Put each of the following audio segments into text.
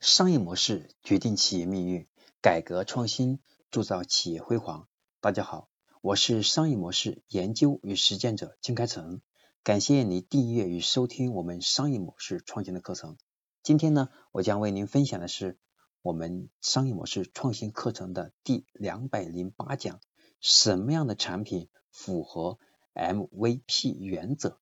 商业模式决定企业命运，改革创新铸造企业辉煌。大家好，我是商业模式研究与实践者金开成，感谢你订阅与收听我们商业模式创新的课程。今天呢，我将为您分享的是我们商业模式创新课程的第两百零八讲：什么样的产品符合 MVP 原则？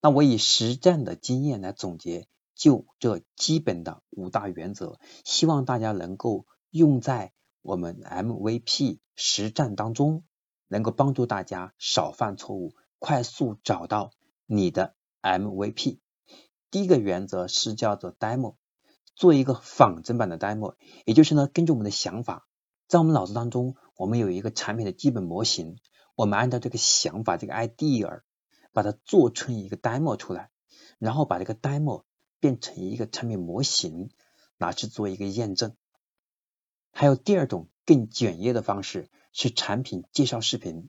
那我以实战的经验来总结。就这基本的五大原则，希望大家能够用在我们 MVP 实战当中，能够帮助大家少犯错误，快速找到你的 MVP。第一个原则是叫做 demo，做一个仿真版的 demo，也就是呢，根据我们的想法，在我们脑子当中，我们有一个产品的基本模型，我们按照这个想法，这个 idea，把它做成一个 demo 出来，然后把这个 demo。变成一个产品模型，拿去做一个验证。还有第二种更简约的方式是产品介绍视频。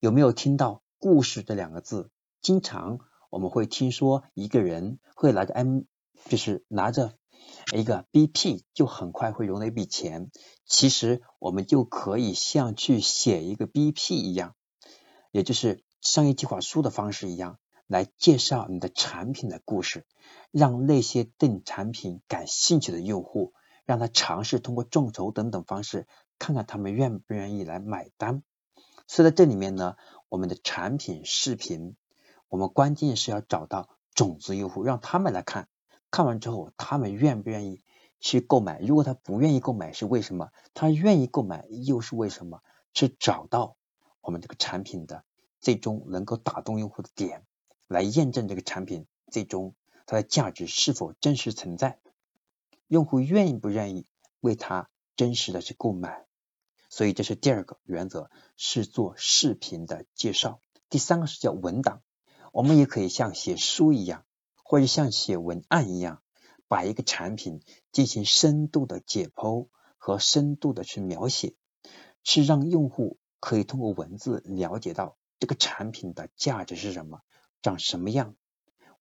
有没有听到“故事”这两个字？经常我们会听说一个人会拿着 M，就是拿着一个 BP，就很快会融了一笔钱。其实我们就可以像去写一个 BP 一样，也就是商业计划书的方式一样。来介绍你的产品的故事，让那些对你产品感兴趣的用户，让他尝试通过众筹等等方式，看看他们愿不愿意来买单。所以在这里面呢，我们的产品视频，我们关键是要找到种子用户，让他们来看，看完之后他们愿不愿意去购买？如果他不愿意购买是为什么？他愿意购买又是为什么？是找到我们这个产品的最终能够打动用户的点。来验证这个产品最终它的价值是否真实存在，用户愿意不愿意为它真实的去购买，所以这是第二个原则，是做视频的介绍。第三个是叫文档，我们也可以像写书一样，或者像写文案一样，把一个产品进行深度的解剖和深度的去描写，是让用户可以通过文字了解到这个产品的价值是什么。长什么样？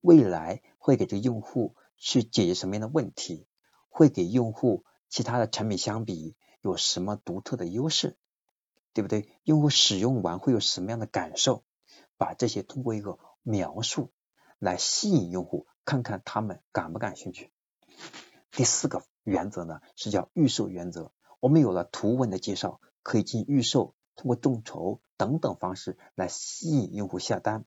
未来会给这个用户去解决什么样的问题？会给用户其他的产品相比有什么独特的优势？对不对？用户使用完会有什么样的感受？把这些通过一个描述来吸引用户，看看他们感不感兴趣。第四个原则呢是叫预售原则。我们有了图文的介绍，可以进预售，通过众筹等等方式来吸引用户下单。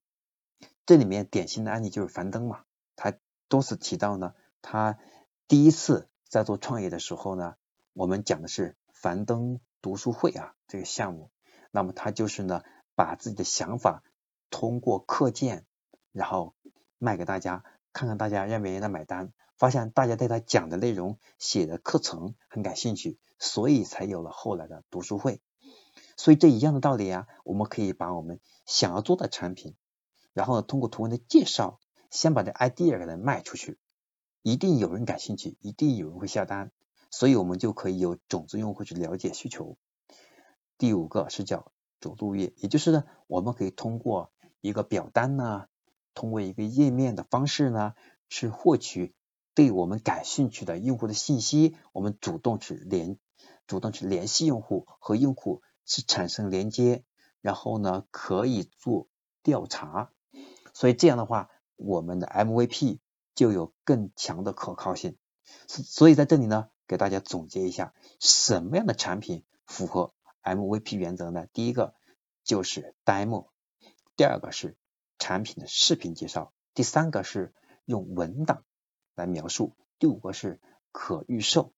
这里面典型的案例就是樊登嘛，他多次提到呢，他第一次在做创业的时候呢，我们讲的是樊登读书会啊这个项目，那么他就是呢把自己的想法通过课件，然后卖给大家，看看大家愿不愿意来买单，发现大家对他讲的内容写的课程很感兴趣，所以才有了后来的读书会。所以这一样的道理啊，我们可以把我们想要做的产品。然后呢，通过图文的介绍，先把这 idea 给它卖出去，一定有人感兴趣，一定有人会下单，所以我们就可以有种子用户去了解需求。第五个是叫主路页，也就是呢，我们可以通过一个表单呢，通过一个页面的方式呢，去获取对我们感兴趣的用户的信息，我们主动去联，主动去联系用户，和用户去产生连接，然后呢，可以做调查。所以这样的话，我们的 MVP 就有更强的可靠性。所所以在这里呢，给大家总结一下，什么样的产品符合 MVP 原则呢？第一个就是 demo，第二个是产品的视频介绍，第三个是用文档来描述，第五个是可预售，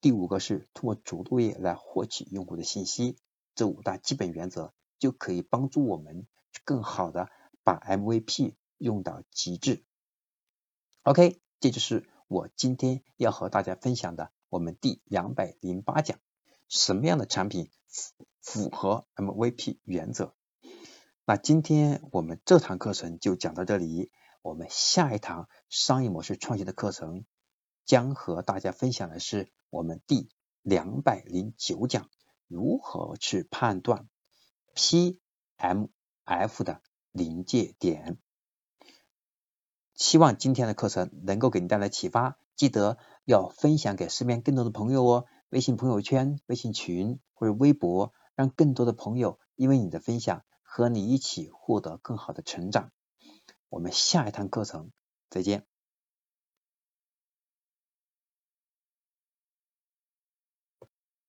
第五个是通过主路页来获取用户的信息。这五大基本原则就可以帮助我们更好的。把 MVP 用到极致。OK，这就是我今天要和大家分享的我们第两百零八讲，什么样的产品符符合 MVP 原则？那今天我们这堂课程就讲到这里，我们下一堂商业模式创新的课程将和大家分享的是我们第两百零九讲，如何去判断 PMF 的。临界点，希望今天的课程能够给你带来启发。记得要分享给身边更多的朋友哦，微信朋友圈、微信群或者微博，让更多的朋友因为你的分享和你一起获得更好的成长。我们下一堂课程再见。